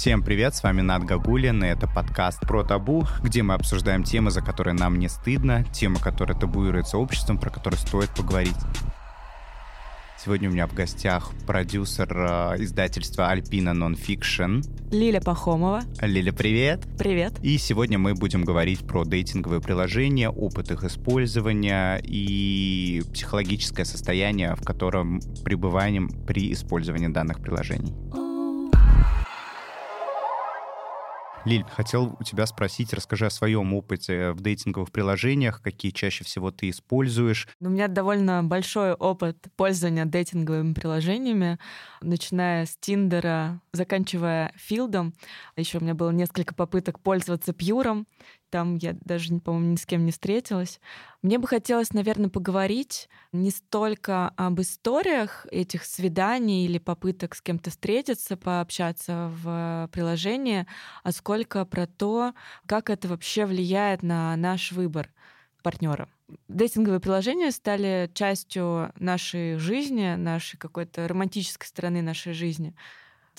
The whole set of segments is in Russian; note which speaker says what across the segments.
Speaker 1: Всем привет, с вами Над Гагулин, и это подкаст про табу, где мы обсуждаем темы, за которые нам не стыдно, темы, которые табуируются обществом, про которые стоит поговорить. Сегодня у меня в гостях продюсер э, издательства Alpina Nonfiction.
Speaker 2: Лиля Пахомова.
Speaker 1: Лиля, привет.
Speaker 2: Привет.
Speaker 1: И сегодня мы будем говорить про дейтинговые приложения, опыт их использования и психологическое состояние, в котором пребываем при использовании данных приложений. Лиль, хотел у тебя спросить, расскажи о своем опыте в дейтинговых приложениях, какие чаще всего ты используешь.
Speaker 2: У меня довольно большой опыт пользования дейтинговыми приложениями, начиная с Тиндера, заканчивая Филдом. Еще у меня было несколько попыток пользоваться Пьюром, там я даже, по-моему, ни с кем не встретилась. Мне бы хотелось, наверное, поговорить не столько об историях этих свиданий или попыток с кем-то встретиться, пообщаться в приложении, а сколько про то, как это вообще влияет на наш выбор партнера. Дейтинговые приложения стали частью нашей жизни, нашей какой-то романтической стороны нашей жизни.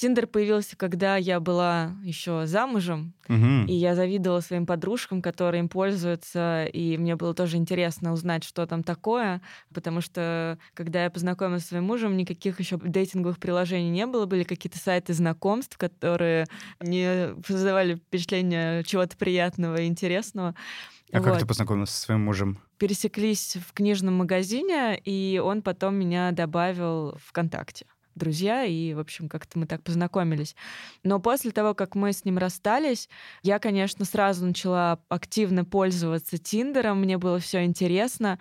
Speaker 2: Тиндер появился, когда я была еще замужем, угу. и я завидовала своим подружкам, которые им пользуются, и мне было тоже интересно узнать, что там такое, потому что когда я познакомилась с своим мужем, никаких еще дейтинговых приложений не было, были какие-то сайты знакомств, которые не создавали впечатление чего-то приятного и интересного.
Speaker 1: А вот. как ты познакомилась со своим мужем?
Speaker 2: Пересеклись в книжном магазине, и он потом меня добавил ВКонтакте друзья, и, в общем, как-то мы так познакомились. Но после того, как мы с ним расстались, я, конечно, сразу начала активно пользоваться Тиндером, мне было все интересно,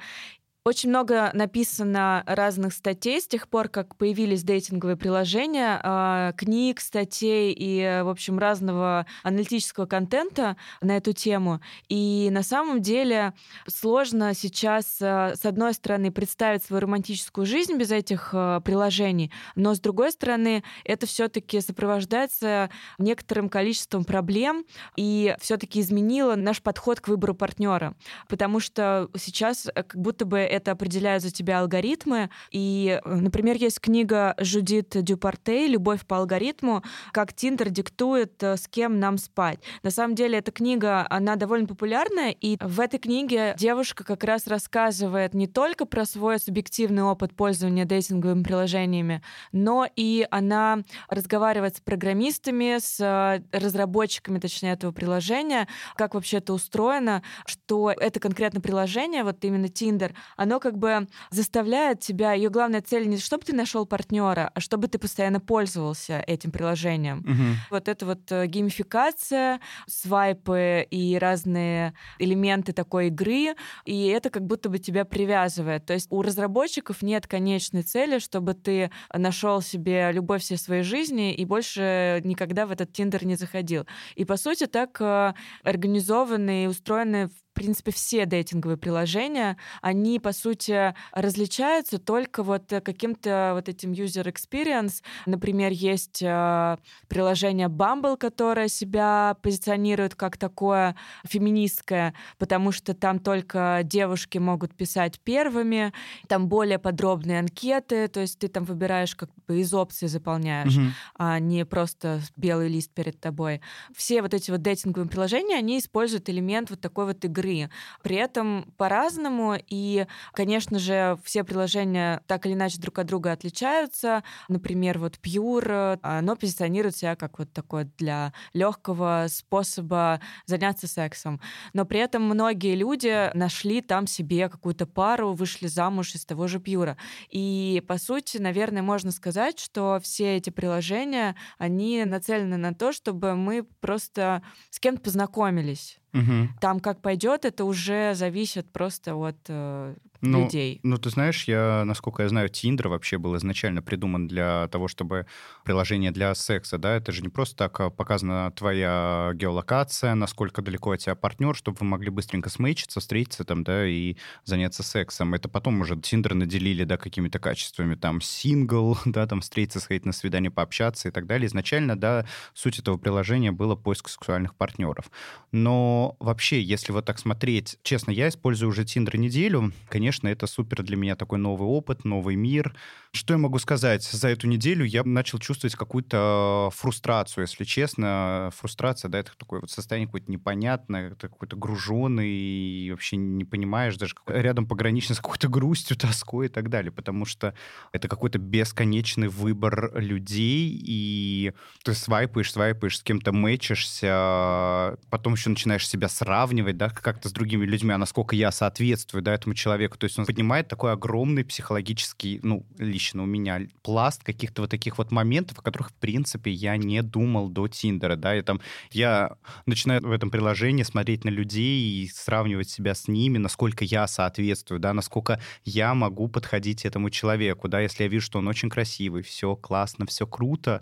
Speaker 2: очень много написано разных статей с тех пор, как появились дейтинговые приложения, а, книг, статей и, в общем, разного аналитического контента на эту тему. И на самом деле сложно сейчас, а, с одной стороны, представить свою романтическую жизнь без этих а, приложений, но с другой стороны, это все-таки сопровождается некоторым количеством проблем и все-таки изменило наш подход к выбору партнера. Потому что сейчас как будто бы это определяют за тебя алгоритмы. И, например, есть книга Жудит Дюпартей «Любовь по алгоритму. Как Тиндер диктует, э, с кем нам спать». На самом деле, эта книга, она довольно популярная, и в этой книге девушка как раз рассказывает не только про свой субъективный опыт пользования дейтинговыми приложениями, но и она разговаривает с программистами, с э, разработчиками, точнее, этого приложения, как вообще это устроено, что это конкретно приложение, вот именно Tinder, оно как бы заставляет тебя, ее главная цель не чтобы ты нашел партнера, а чтобы ты постоянно пользовался этим приложением. Угу. Вот это вот э, геймификация, свайпы и разные элементы такой игры, и это как будто бы тебя привязывает. То есть у разработчиков нет конечной цели, чтобы ты нашел себе любовь всей своей жизни и больше никогда в этот Тиндер не заходил. И по сути так э, организованы и устроены принципе, все дейтинговые приложения, они, по сути, различаются только вот каким-то вот этим user experience. Например, есть э, приложение Bumble, которое себя позиционирует как такое феминистское, потому что там только девушки могут писать первыми, там более подробные анкеты, то есть ты там выбираешь как бы из опций заполняешь, mm-hmm. а не просто белый лист перед тобой. Все вот эти вот дейтинговые приложения, они используют элемент вот такой вот игры игры. При этом по-разному, и, конечно же, все приложения так или иначе друг от друга отличаются. Например, вот Pure, оно позиционирует себя как вот такое для легкого способа заняться сексом. Но при этом многие люди нашли там себе какую-то пару, вышли замуж из того же Pure. И, по сути, наверное, можно сказать, что все эти приложения, они нацелены на то, чтобы мы просто с кем-то познакомились. Угу. Там как пойдет, это уже зависит просто от э,
Speaker 1: ну,
Speaker 2: людей.
Speaker 1: Ну, ты знаешь, я, насколько я знаю, Тиндер вообще был изначально придуман для того, чтобы приложение для секса, да, это же не просто так а показана твоя геолокация, насколько далеко от тебя партнер, чтобы вы могли быстренько смейчиться, встретиться там, да, и заняться сексом. Это потом уже Тиндер наделили, да, какими-то качествами, там, сингл, да, там, встретиться, сходить на свидание, пообщаться и так далее. Изначально, да, суть этого приложения было поиск сексуальных партнеров. Но вообще, если вот так смотреть, честно, я использую уже Тиндер неделю, конечно, конечно, это супер для меня такой новый опыт, новый мир. Что я могу сказать? За эту неделю я начал чувствовать какую-то фрустрацию, если честно. Фрустрация, да, это такое вот состояние какое-то непонятное, это какой-то груженный, и вообще не понимаешь даже рядом погранично с какой-то грустью, тоской и так далее, потому что это какой-то бесконечный выбор людей, и ты свайпаешь, свайпаешь, с кем-то мэчишься, потом еще начинаешь себя сравнивать, да, как-то с другими людьми, а насколько я соответствую, да, этому человеку. То есть он поднимает такой огромный психологический, ну, лично у меня пласт каких-то вот таких вот моментов, о которых, в принципе, я не думал до Тиндера, да, и там я начинаю в этом приложении смотреть на людей и сравнивать себя с ними, насколько я соответствую, да, насколько я могу подходить этому человеку, да, если я вижу, что он очень красивый, все классно, все круто,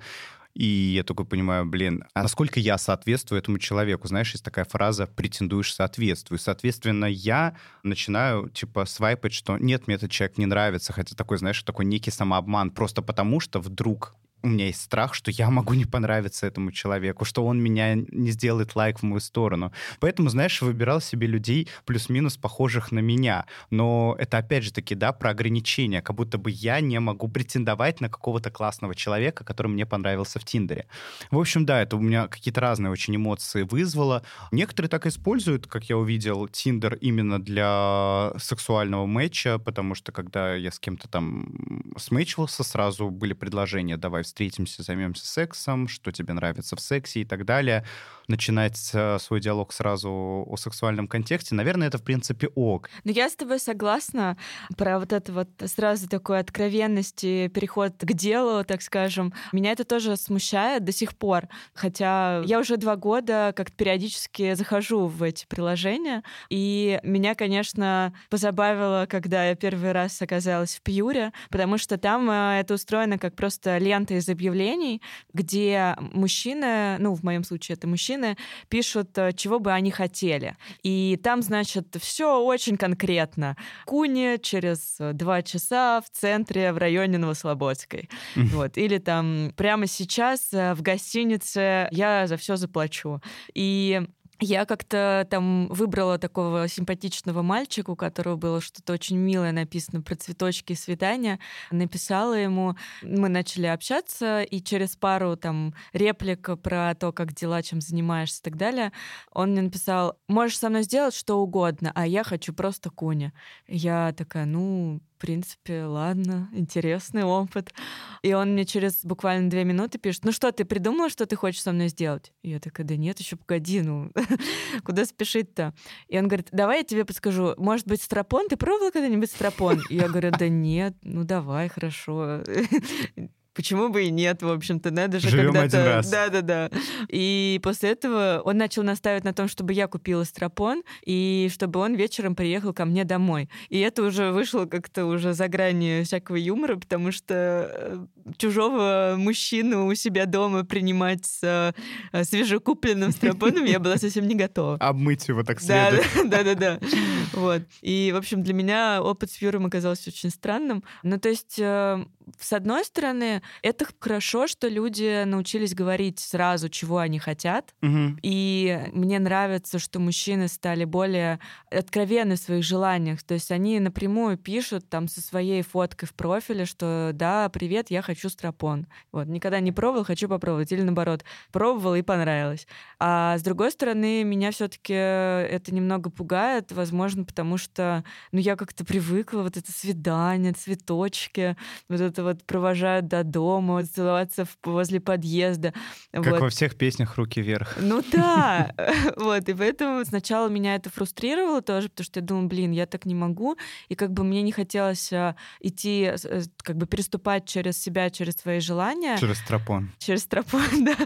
Speaker 1: и я только понимаю, блин, а насколько я соответствую этому человеку? Знаешь, есть такая фраза «претендуешь соответствую». Соответственно, я начинаю, типа, свайпать, что нет, мне этот человек не нравится, хотя такой, знаешь, такой некий самообман, просто потому что вдруг у меня есть страх, что я могу не понравиться этому человеку, что он меня не сделает лайк в мою сторону. Поэтому, знаешь, выбирал себе людей плюс-минус похожих на меня. Но это, опять же таки, да, про ограничения, как будто бы я не могу претендовать на какого-то классного человека, который мне понравился в Тиндере. В общем, да, это у меня какие-то разные очень эмоции вызвало. Некоторые так используют, как я увидел, Тиндер именно для сексуального матча, потому что когда я с кем-то там смычивался, сразу были предложения, давай встретимся, займемся сексом, что тебе нравится в сексе и так далее. Начинать свой диалог сразу о сексуальном контексте, наверное, это, в принципе, ок.
Speaker 2: Но я с тобой согласна про вот это вот сразу такой откровенность и переход к делу, так скажем. Меня это тоже смущает до сих пор. Хотя я уже два года как-то периодически захожу в эти приложения, и меня, конечно, позабавило, когда я первый раз оказалась в Пьюре, потому что там э, это устроено как просто лента из объявлений, где мужчины, ну, в моем случае это мужчины, пишут, э, чего бы они хотели. И там, значит, все очень конкретно. Куни через два часа в центре, в районе Новослободской. Вот. Или там прямо сейчас э, в гостинице я за все заплачу. И я как-то там выбрала такого симпатичного мальчика, у которого было что-то очень милое написано про цветочки и свидания. Написала ему, мы начали общаться, и через пару там реплик про то, как дела, чем занимаешься и так далее, он мне написал, можешь со мной сделать что угодно, а я хочу просто куни. Я такая, ну, в принципе, ладно, интересный опыт. И он мне через буквально две минуты пишет, ну что, ты придумала, что ты хочешь со мной сделать? И я такая, да нет, еще погоди, ну куда спешить-то? И он говорит, давай я тебе подскажу, может быть, стропон? Ты пробовала когда-нибудь стропон? И я говорю, да нет, ну давай, хорошо. Почему бы и нет, в общем-то, надо же
Speaker 1: Живем
Speaker 2: когда-то...
Speaker 1: один раз.
Speaker 2: Да-да-да. И после этого он начал настаивать на том, чтобы я купила стропон, и чтобы он вечером приехал ко мне домой. И это уже вышло как-то уже за грани всякого юмора, потому что э, чужого мужчину у себя дома принимать с э, свежекупленным стропоном я была совсем не готова.
Speaker 1: Обмыть его так следует.
Speaker 2: Да-да-да. Вот. И, в общем, для меня опыт с Юром оказался очень странным. Ну, то есть, э, с одной стороны, это хорошо, что люди научились говорить сразу, чего они хотят.
Speaker 1: Мгм.
Speaker 2: И мне нравится, что мужчины стали более откровенны в своих желаниях. То есть они напрямую пишут там со своей фоткой в профиле, что да, привет, я хочу стропон. Вот, никогда не пробовал, хочу попробовать. Или наоборот, пробовал и понравилось. А с другой стороны, меня все-таки это немного пугает, возможно, потому что ну, я как-то привыкла, вот это свидание, цветочки, вот это вот провожают до дома, целоваться возле подъезда.
Speaker 1: Как
Speaker 2: вот.
Speaker 1: во всех песнях «Руки вверх».
Speaker 2: Ну да, вот, и поэтому сначала меня это фрустрировало тоже, потому что я думала, блин, я так не могу, и как бы мне не хотелось а, идти, э, как бы переступать через себя, через свои желания,
Speaker 1: Через тропон.
Speaker 2: через тропу, да,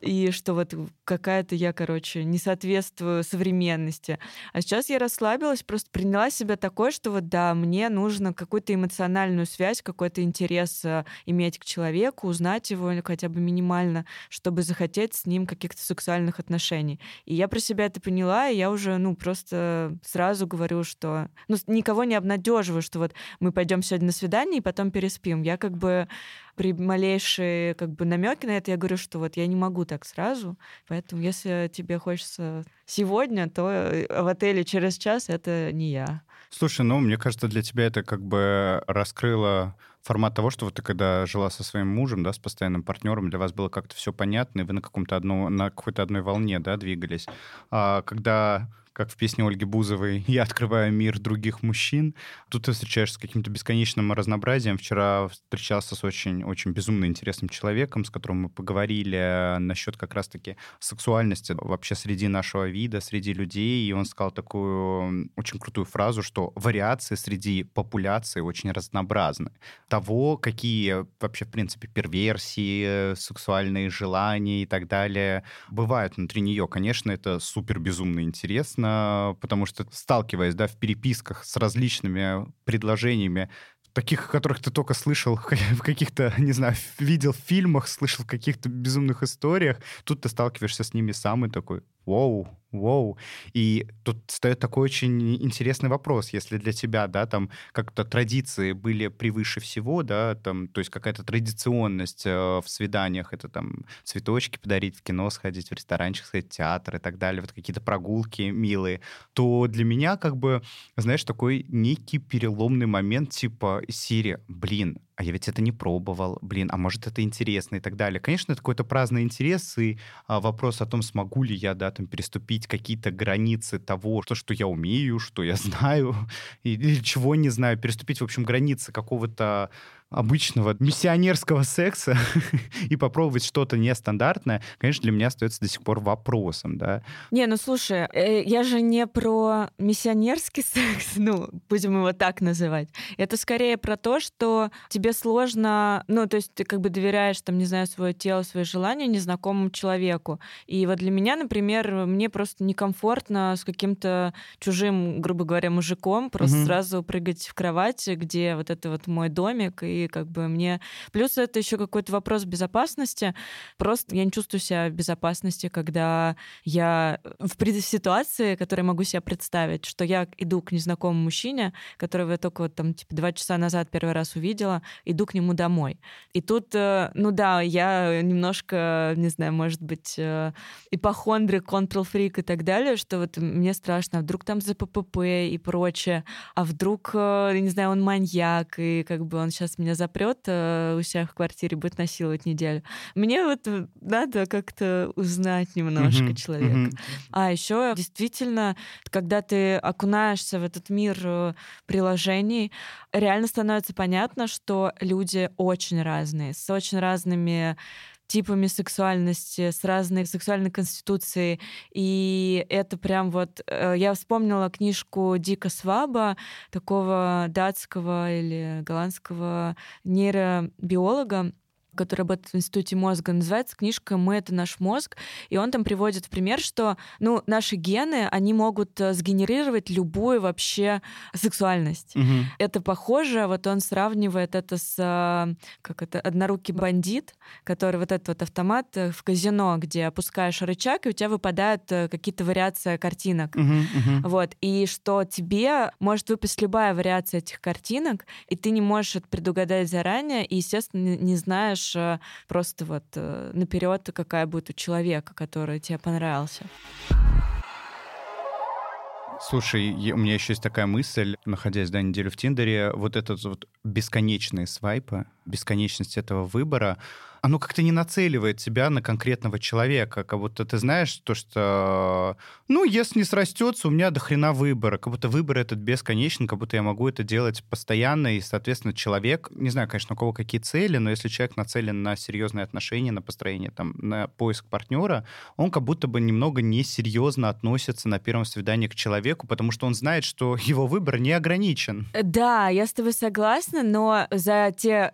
Speaker 2: и что вот какая-то я, короче, не соответствую современности. А сейчас я расслабилась, просто приняла себя такой, что вот да, мне нужно какую-то эмоциональную связь, какой-то интерес э, иметь к человеку, узнать его или хотя бы минимально, чтобы захотеть с ним каких-то сексуальных отношений. И я про себя это поняла, и я уже, ну, просто сразу говорю, что... Ну, никого не обнадеживаю, что вот мы пойдем сегодня на свидание и потом переспим. Я как бы при малейшие как бы намеки на это я говорю, что вот я не могу так сразу, поэтому если тебе хочется сегодня, то э, в отеле через час это не я.
Speaker 1: Слушай, ну, мне кажется, для тебя это как бы раскрыло формат того, что вот ты когда жила со своим мужем, да, с постоянным партнером, для вас было как-то все понятно, и вы на каком-то одном, на какой-то одной волне, да, двигались. А когда как в песне Ольги Бузовой «Я открываю мир других мужчин». Тут ты встречаешься с каким-то бесконечным разнообразием. Вчера встречался с очень-очень безумно интересным человеком, с которым мы поговорили насчет как раз-таки сексуальности вообще среди нашего вида, среди людей. И он сказал такую очень крутую фразу, что вариации среди популяции очень разнообразны. Того, какие вообще, в принципе, перверсии, сексуальные желания и так далее бывают внутри нее. Конечно, это супер безумно интересно, интересно, потому что сталкиваясь, да, в переписках с различными предложениями, таких, о которых ты только слышал в каких-то, не знаю, видел в фильмах, слышал в каких-то безумных историях, тут ты сталкиваешься с ними сам и такой, Воу, воу. И тут встает такой очень интересный вопрос, если для тебя, да, там как-то традиции были превыше всего, да, там, то есть какая-то традиционность э, в свиданиях, это там цветочки подарить, в кино сходить, в ресторанчик сходить, в театр и так далее, вот какие-то прогулки милые, то для меня как бы, знаешь, такой некий переломный момент, типа, Сири, блин, а я ведь это не пробовал, блин, а может это интересно и так далее. Конечно, это какой-то праздный интерес и а, вопрос о том, смогу ли я, да, там, переступить какие-то границы того, что, что я умею, что я знаю, или чего не знаю, переступить, в общем, границы какого-то обычного миссионерского секса и попробовать что-то нестандартное, конечно, для меня остается до сих пор вопросом, да.
Speaker 2: Не, ну слушай, э, я же не про миссионерский секс, ну, будем его так называть. Это скорее про то, что тебе сложно, ну, то есть ты как бы доверяешь, там, не знаю, свое тело, свои желания незнакомому человеку. И вот для меня, например, мне просто некомфортно с каким-то чужим, грубо говоря, мужиком просто угу. сразу прыгать в кровать, где вот это вот мой домик, и как бы мне... Плюс это еще какой-то вопрос безопасности. Просто я не чувствую себя в безопасности, когда я в ситуации, которую могу себе представить, что я иду к незнакомому мужчине, которого я только вот там типа два часа назад первый раз увидела, иду к нему домой. И тут, э, ну да, я немножко, не знаю, может быть, э, ипохондрик, контрол-фрик и так далее, что вот мне страшно, а вдруг там за ППП и прочее, а вдруг, э, не знаю, он маньяк, и как бы он сейчас меня меня запрет э, у себя в квартире, будет насиловать неделю. Мне вот надо как-то узнать немножко mm-hmm. человека. Mm-hmm. А еще действительно, когда ты окунаешься в этот мир э, приложений, реально становится понятно, что люди очень разные, с очень разными типами сексуальности, с разной сексуальной конституцией. И это прям вот... Э, я вспомнила книжку Дика Сваба, такого датского или голландского нейробиолога, который работает в Институте мозга, называется книжка «Мы — это наш мозг», и он там приводит в пример, что ну, наши гены, они могут э, сгенерировать любую вообще сексуальность. Угу. Это похоже, вот он сравнивает это с, э, как это, однорукий бандит, который вот этот вот автомат э, в казино, где опускаешь рычаг, и у тебя выпадают какие-то вариации картинок. Угу, угу. Вот, и что тебе может выпасть любая вариация этих картинок, и ты не можешь это предугадать заранее, и, естественно, не знаешь, знаешь э, просто вот э, наперед, какая будет у человека, который тебе понравился.
Speaker 1: Слушай, у меня еще есть такая мысль, находясь да, неделю в Тиндере, вот этот вот бесконечные свайпы, бесконечность этого выбора, оно как-то не нацеливает тебя на конкретного человека, как будто ты знаешь то, что, ну, если не срастется, у меня до хрена выбора, как будто выбор этот бесконечен, как будто я могу это делать постоянно, и, соответственно, человек, не знаю, конечно, у кого какие цели, но если человек нацелен на серьезные отношения, на построение, там, на поиск партнера, он как будто бы немного несерьезно относится на первом свидании к человеку, потому что он знает, что его выбор не ограничен.
Speaker 2: Да, я с тобой согласна, но за те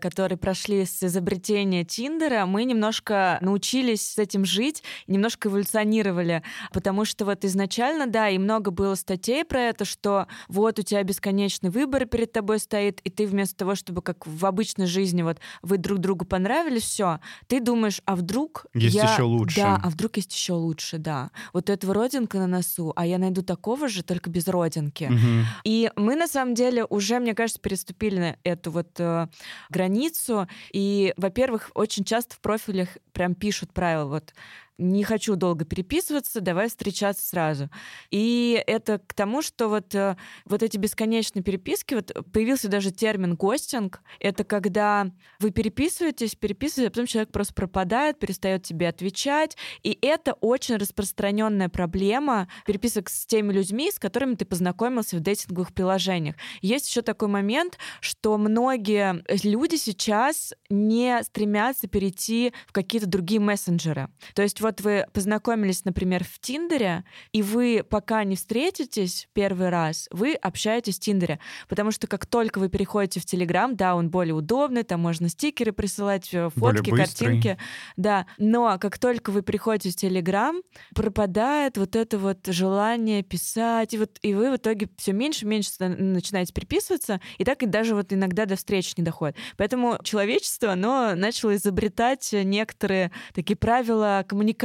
Speaker 2: которые прошли с изобретения Тиндера мы немножко научились с этим жить, немножко эволюционировали, потому что вот изначально, да, и много было статей про это, что вот у тебя бесконечный выбор перед тобой стоит, и ты вместо того, чтобы как в обычной жизни вот вы друг другу понравились, все, ты думаешь, а вдруг
Speaker 1: есть
Speaker 2: я...
Speaker 1: еще лучше.
Speaker 2: Да, а вдруг есть еще лучше, да. Вот у этого родинка на носу, а я найду такого же, только без родинки. Угу. И мы на самом деле уже, мне кажется, переступили на эту вот э, границу. И, во во-первых, очень часто в профилях прям пишут правила, вот не хочу долго переписываться, давай встречаться сразу. И это к тому, что вот, э, вот эти бесконечные переписки, вот появился даже термин гостинг, это когда вы переписываетесь, переписываетесь, а потом человек просто пропадает, перестает тебе отвечать, и это очень распространенная проблема переписок с теми людьми, с которыми ты познакомился в дейтинговых приложениях. Есть еще такой момент, что многие люди сейчас не стремятся перейти в какие-то другие мессенджеры. То есть вот вы познакомились, например, в Тиндере, и вы пока не встретитесь первый раз, вы общаетесь в Тиндере, потому что как только вы переходите в Телеграм, да, он более удобный, там можно стикеры присылать, э, фотки, картинки, да, но как только вы переходите в Телеграм, пропадает вот это вот желание писать, и вот и вы в итоге все меньше и меньше начинаете переписываться, и так и даже вот иногда до встречи не доходит. Поэтому человечество, оно начало изобретать некоторые такие правила коммуникации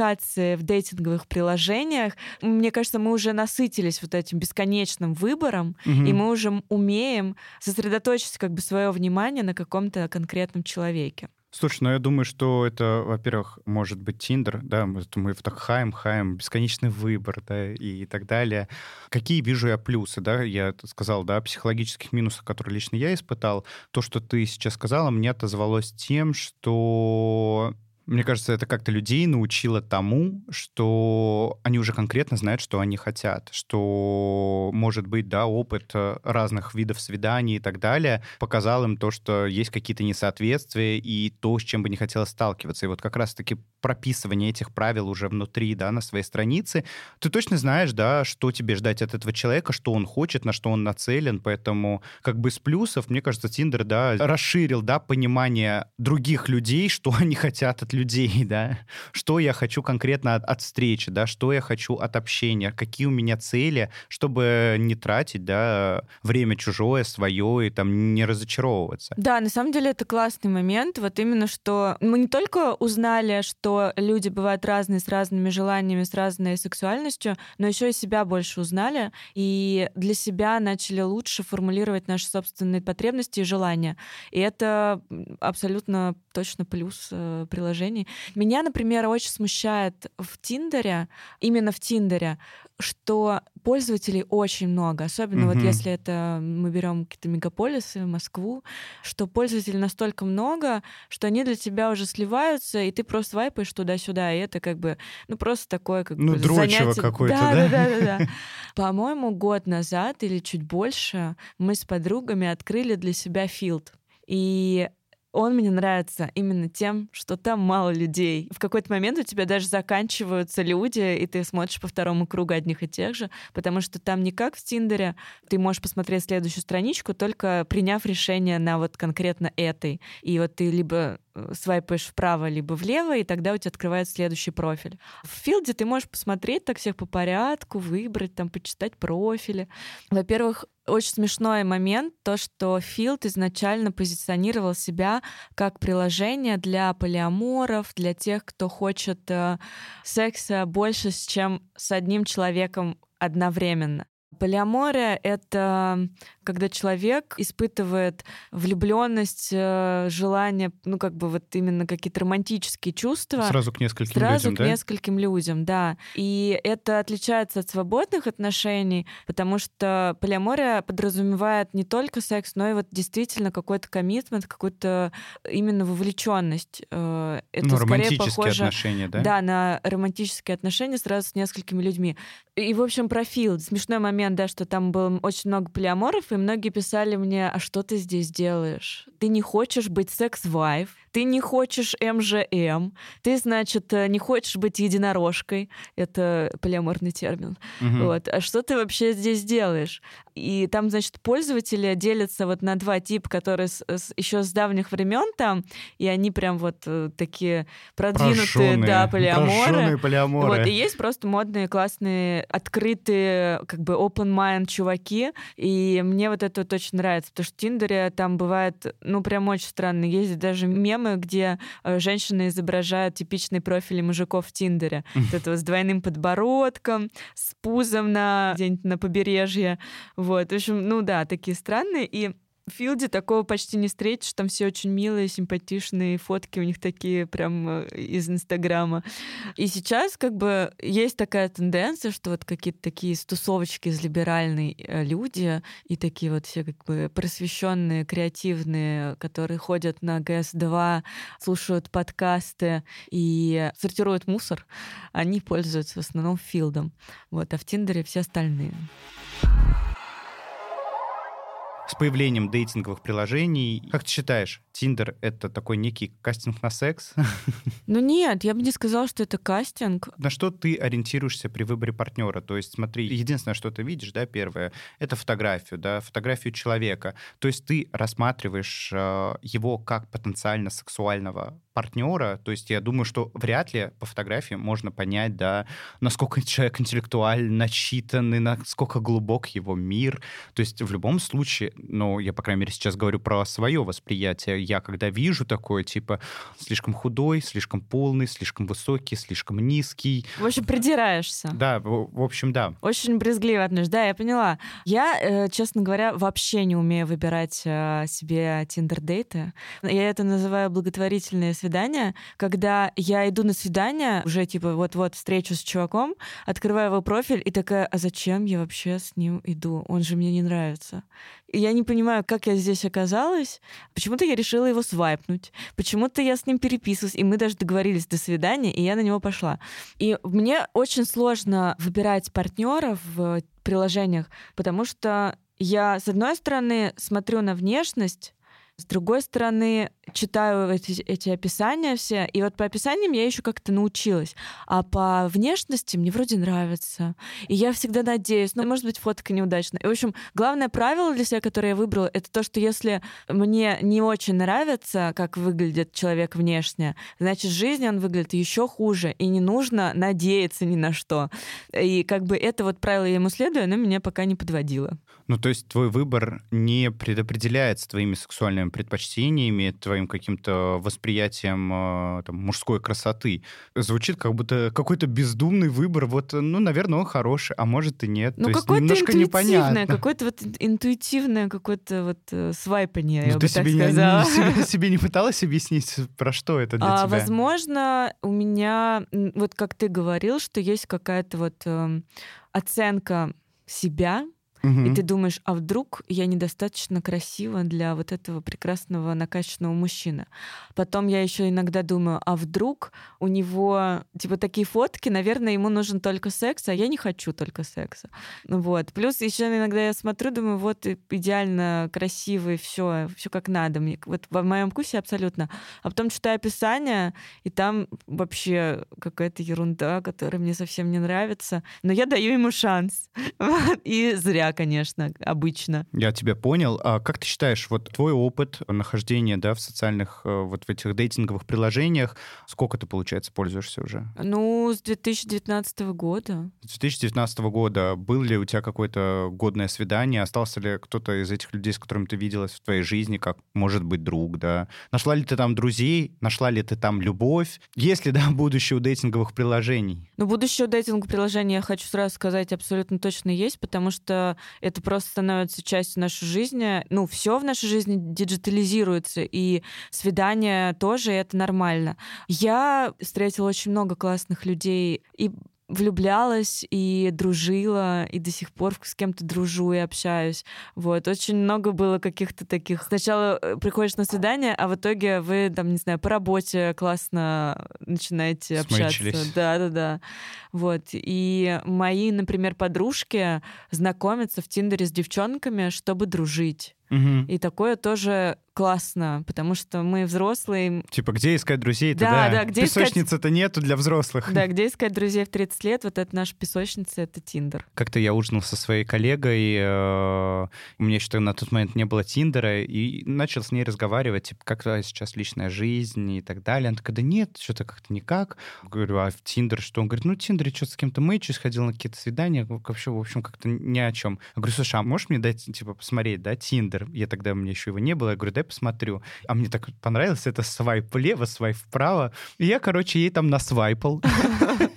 Speaker 2: в дейтинговых приложениях. Мне кажется, мы уже насытились вот этим бесконечным выбором, угу. и мы уже умеем сосредоточить как бы свое внимание на каком-то конкретном человеке.
Speaker 1: Слушай, ну я думаю, что это, во-первых, может быть Тиндер, да, мы, мы так хаем, хаем, бесконечный выбор, да, и так далее. Какие вижу я плюсы, да, я сказал, да, психологических минусов, которые лично я испытал. То, что ты сейчас сказала, мне отозвалось тем, что мне кажется, это как-то людей научило тому, что они уже конкретно знают, что они хотят, что, может быть, да, опыт э, разных видов свиданий и так далее показал им то, что есть какие-то несоответствия и то, с чем бы не хотелось сталкиваться. И вот как раз-таки прописывание этих правил уже внутри, да, на своей странице, ты точно знаешь, да, что тебе ждать от этого человека, что он хочет, на что он нацелен, поэтому как бы с плюсов, мне кажется, Тиндер, да, расширил, да, понимание других людей, что они хотят от людей, да, что я хочу конкретно от, от встречи, да, что я хочу от общения, какие у меня цели, чтобы не тратить, да, время чужое, свое и там не разочаровываться.
Speaker 2: Да, на самом деле это классный момент, вот именно что мы не только узнали, что люди бывают разные, с разными желаниями, с разной сексуальностью, но еще и себя больше узнали, и для себя начали лучше формулировать наши собственные потребности и желания. И это абсолютно точно плюс э, приложений. Меня, например, очень смущает в Тиндере, именно в Тиндере, что пользователей очень много, особенно mm-hmm. вот если это мы берем какие-то мегаполисы, Москву, что пользователей настолько много, что они для тебя уже сливаются, и ты просто вайпаешь туда-сюда, и это как бы, ну просто такое как
Speaker 1: ну,
Speaker 2: бы
Speaker 1: занятие. какое-то,
Speaker 2: да? Да, да, да, да. По-моему, год назад или чуть больше мы с подругами открыли для себя филд. И он мне нравится именно тем, что там мало людей. В какой-то момент у тебя даже заканчиваются люди, и ты смотришь по второму кругу одних и тех же, потому что там не как в Тиндере, ты можешь посмотреть следующую страничку, только приняв решение на вот конкретно этой. И вот ты либо свайпаешь вправо, либо влево, и тогда у тебя открывается следующий профиль. В филде ты можешь посмотреть так всех по порядку, выбрать, там, почитать профили. Во-первых, очень смешной момент, то, что Филд изначально позиционировал себя как приложение для полиаморов, для тех, кто хочет э, секса больше, чем с одним человеком одновременно. Полиамория — это когда человек испытывает влюбленность, э, желание, ну, как бы вот именно какие-то романтические чувства.
Speaker 1: Сразу к нескольким
Speaker 2: сразу
Speaker 1: людям,
Speaker 2: к да? нескольким людям, да. И это отличается от свободных отношений, потому что полиамория подразумевает не только секс, но и вот действительно какой-то коммитмент, какую-то именно вовлеченность. Э, это
Speaker 1: ну,
Speaker 2: скорее
Speaker 1: романтические
Speaker 2: похоже,
Speaker 1: отношения, да?
Speaker 2: Да, на романтические отношения сразу с несколькими людьми. И, в общем, профил. Смешной момент, да, что там было очень много полиаморов, и многие писали мне, а что ты здесь делаешь? Ты не хочешь быть секс-вайф, ты не хочешь МЖМ, ты, значит, э, не хочешь быть единорожкой, это полиаморный термин. Угу. Вот. А что ты вообще здесь делаешь? И там, значит, пользователи делятся вот на два типа, которые с, с, еще с давних времен там, и они прям вот э, такие продвинутые,
Speaker 1: прожженные,
Speaker 2: да, полиаморы.
Speaker 1: полиаморы.
Speaker 2: Вот, и есть просто модные, классные, открытые, как бы open mind чуваки, и мне вот это вот очень нравится, потому что в Тиндере там бывает, ну, прям очень странно, есть даже мем мемы, где э, женщины изображают типичные профили мужиков в Тиндере. Вот это вот с двойным подбородком, с пузом на где-нибудь на побережье. Вот. В общем, ну да, такие странные. И Филде такого почти не встретишь, там все очень милые, симпатичные, фотки у них такие прям э, из Инстаграма. И сейчас как бы есть такая тенденция, что вот какие-то такие стусовочки из либеральной э, люди и такие вот все как бы просвещенные, креативные, которые ходят на ГС-2, слушают подкасты и сортируют мусор, они пользуются в основном Филдом. Вот, а в Тиндере все остальные
Speaker 1: с появлением дейтинговых приложений. Как ты считаешь, Тиндер — это такой некий кастинг на секс?
Speaker 2: Ну нет, я бы не сказала, что это кастинг.
Speaker 1: На что ты ориентируешься при выборе партнера? То есть смотри, единственное, что ты видишь, да, первое, это фотографию, да, фотографию человека. То есть ты рассматриваешь э, его как потенциально сексуального партнера, то есть я думаю, что вряд ли по фотографии можно понять, да, насколько человек интеллектуально начитанный, насколько глубок его мир. То есть в любом случае, ну, я, по крайней мере, сейчас говорю про свое восприятие. Я когда вижу такое, типа, слишком худой, слишком полный, слишком высокий, слишком низкий.
Speaker 2: В общем, придираешься.
Speaker 1: Да, в, в общем, да.
Speaker 2: Очень брезгливо отношусь. Да, я поняла. Я, э, честно говоря, вообще не умею выбирать э, себе тиндер-дейты. Я это называю благотворительные свидания, когда я иду на свидание, уже типа вот-вот встречу с чуваком, открываю его профиль и такая, а зачем я вообще с ним иду? Он же мне не нравится. Я не понимаю, как я здесь оказалась. Почему-то я решила его свайпнуть. Почему-то я с ним переписывалась, и мы даже договорились до свидания, и я на него пошла. И мне очень сложно выбирать партнеров в приложениях, потому что я, с одной стороны, смотрю на внешность, с другой стороны, читаю эти, эти описания все, и вот по описаниям я еще как-то научилась. А по внешности мне вроде нравится. И я всегда надеюсь, ну, может быть, фотка неудачная. И, в общем, главное правило для себя, которое я выбрала, это то, что если мне не очень нравится, как выглядит человек внешне, значит, в жизни он выглядит еще хуже, и не нужно надеяться ни на что. И как бы это вот правило я ему следую, оно меня пока не подводило.
Speaker 1: Ну, то есть твой выбор не предопределяется твоими сексуальными предпочтениями, твоим каким-то восприятием э, там, мужской красоты. Звучит как будто какой-то бездумный выбор. Вот, ну, наверное, он хороший, а может и нет.
Speaker 2: Ну, какое-то немножко непонятно. Какое-то вот интуитивное какое-то вот э, свайпание, ну, я ты бы себе так сказала.
Speaker 1: Не, себе, себе не пыталась объяснить, про что это для а,
Speaker 2: тебя? Возможно, у меня, вот как ты говорил, что есть какая-то вот э, оценка себя, Угу. И ты думаешь, а вдруг я недостаточно красива для вот этого прекрасного накачанного мужчины. Потом я еще иногда думаю, а вдруг у него типа такие фотки, наверное, ему нужен только секс, а я не хочу только секса. Вот. Плюс еще иногда я смотрю, думаю, вот идеально красивый, все, все как надо. Мне, вот в моем вкусе абсолютно. А потом читаю описание, и там вообще какая-то ерунда, которая мне совсем не нравится. Но я даю ему шанс. И зря, конечно, обычно.
Speaker 1: Я тебя понял. А как ты считаешь, вот твой опыт нахождения, да, в социальных, э, вот в этих дейтинговых приложениях, сколько ты, получается, пользуешься уже?
Speaker 2: Ну, с 2019 года.
Speaker 1: С 2019 года был ли у тебя какое-то годное свидание? Остался ли кто-то из этих людей, с которыми ты виделась в твоей жизни, как, может быть, друг, да? Нашла ли ты там друзей? Нашла ли ты там любовь? Есть ли, да, будущее у дейтинговых приложений?
Speaker 2: Ну, будущее у дейтинговых приложений, я хочу сразу сказать, абсолютно точно есть, потому что это просто становится частью нашей жизни. Ну, все в нашей жизни диджитализируется, и свидания тоже, это нормально. Я встретила очень много классных людей, и влюблялась и дружила, и до сих пор с кем-то дружу и общаюсь. Вот. Очень много было каких-то таких... Сначала э, приходишь на свидание, а в итоге вы, там, не знаю, по работе классно начинаете общаться. Да-да-да. Вот. И мои, например, подружки знакомятся в Тиндере с девчонками, чтобы дружить. Угу. И такое тоже классно, потому что мы взрослые.
Speaker 1: Типа, где искать друзей? Да, да, да. Где Песочницы-то искать... нету для взрослых.
Speaker 2: Да, где искать друзей в 30 лет? Вот это наша песочница, это Тиндер.
Speaker 1: Как-то я ужинал со своей коллегой, э, у меня еще на тот момент не было Тиндера, и начал с ней разговаривать, типа, как сейчас личная жизнь и так далее. Она такая, да нет, что-то как-то никак. Говорю, а в Тиндер что? Он говорит, ну, в Тиндере что-то с кем-то мэчусь, ходил на какие-то свидания, вообще, в общем, как-то ни о чем. Я говорю, слушай, а можешь мне дать, типа, посмотреть, да, Тиндер? Тиндер. Я тогда, у меня еще его не было. Я говорю, дай посмотрю. А мне так понравилось, это свайп влево, свайп вправо. И я, короче, ей там насвайпал.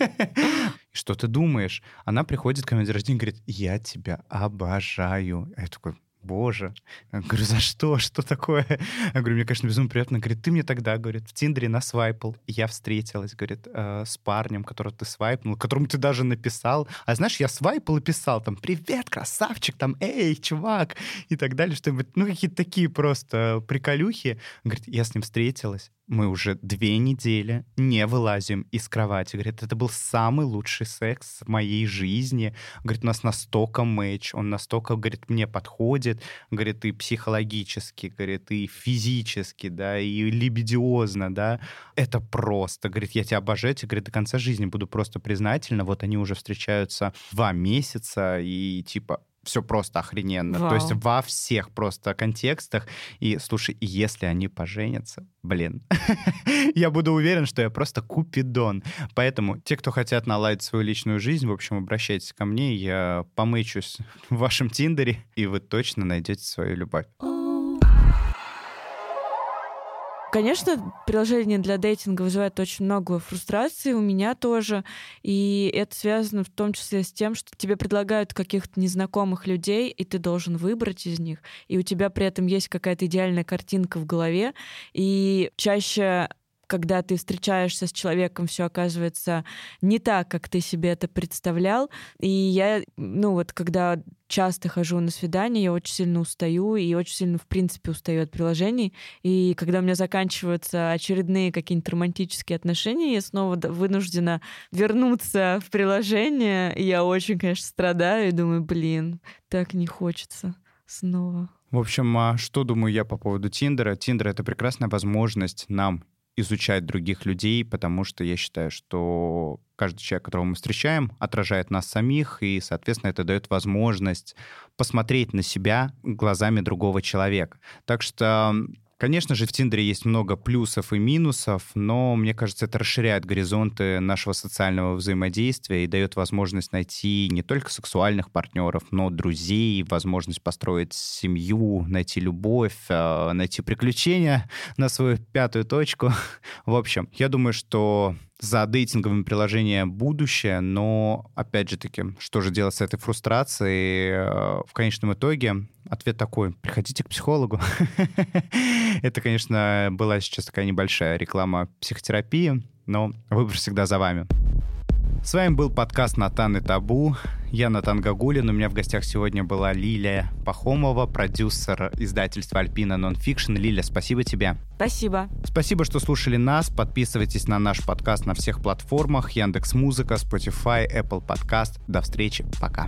Speaker 1: Что ты думаешь? Она приходит ко мне день рождения и говорит, я тебя обожаю. А я такой, боже. Я говорю, за что? Что такое? Я говорю, мне, конечно, безумно приятно. Говорит, ты мне тогда, говорит, в Тиндере насвайпал. И я встретилась, говорит, э, с парнем, которого ты свайпнул, которому ты даже написал. А знаешь, я свайпал и писал там, привет, красавчик, там, эй, чувак, и так далее, что-нибудь. Ну, какие-то такие просто приколюхи. Говорит, я с ним встретилась мы уже две недели не вылазим из кровати. Говорит, это был самый лучший секс в моей жизни. Говорит, у нас настолько матч, он настолько, говорит, мне подходит. Говорит, и психологически, говорит, и физически, да, и либидиозно, да. Это просто. Говорит, я тебя обожаю, тебе, говорит, до конца жизни буду просто признательна. Вот они уже встречаются два месяца, и типа все просто охрененно. Вау. То есть во всех просто контекстах. И слушай, если они поженятся, блин, я буду уверен, что я просто купидон. Поэтому те, кто хотят наладить свою личную жизнь, в общем, обращайтесь ко мне, я помычусь в вашем Тиндере, и вы точно найдете свою любовь.
Speaker 2: Конечно, приложение для дейтинга вызывает очень много фрустрации, у меня тоже. И это связано в том числе с тем, что тебе предлагают каких-то незнакомых людей, и ты должен выбрать из них. И у тебя при этом есть какая-то идеальная картинка в голове. И чаще когда ты встречаешься с человеком, все оказывается не так, как ты себе это представлял. И я, ну вот, когда часто хожу на свидания, я очень сильно устаю и очень сильно, в принципе, устаю от приложений. И когда у меня заканчиваются очередные какие-нибудь романтические отношения, я снова вынуждена вернуться в приложение. И я очень, конечно, страдаю и думаю, блин, так не хочется снова.
Speaker 1: В общем, а что думаю я по поводу Тиндера? Тиндер — это прекрасная возможность нам изучать других людей, потому что я считаю, что каждый человек, которого мы встречаем, отражает нас самих, и, соответственно, это дает возможность посмотреть на себя глазами другого человека. Так что Конечно же, в Тиндере есть много плюсов и минусов, но мне кажется, это расширяет горизонты нашего социального взаимодействия и дает возможность найти не только сексуальных партнеров, но друзей, возможность построить семью, найти любовь, а, найти приключения на свою пятую точку. В общем, я думаю, что за дейтинговыми приложениями будущее, но, опять же таки, что же делать с этой фрустрацией? Э, в конечном итоге ответ такой, приходите к психологу. Это, конечно, была сейчас такая небольшая реклама психотерапии, но выбор всегда за вами. С вами был подкаст «Натан и табу». Я Натан Гагулин. У меня в гостях сегодня была Лилия Пахомова, продюсер издательства «Альпина Нонфикшн». Лилия, спасибо тебе.
Speaker 2: Спасибо.
Speaker 1: Спасибо, что слушали нас. Подписывайтесь на наш подкаст на всех платформах. Яндекс Музыка, Spotify, Apple Podcast. До встречи. Пока.